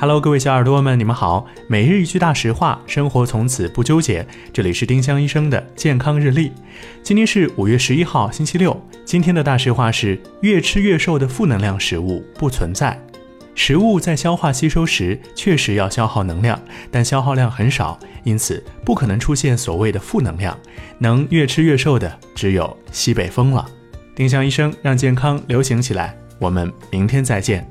Hello，各位小耳朵们，你们好。每日一句大实话，生活从此不纠结。这里是丁香医生的健康日历。今天是五月十一号，星期六。今天的大实话是：越吃越瘦的负能量食物不存在。食物在消化吸收时确实要消耗能量，但消耗量很少，因此不可能出现所谓的负能量。能越吃越瘦的只有西北风了。丁香医生让健康流行起来。我们明天再见。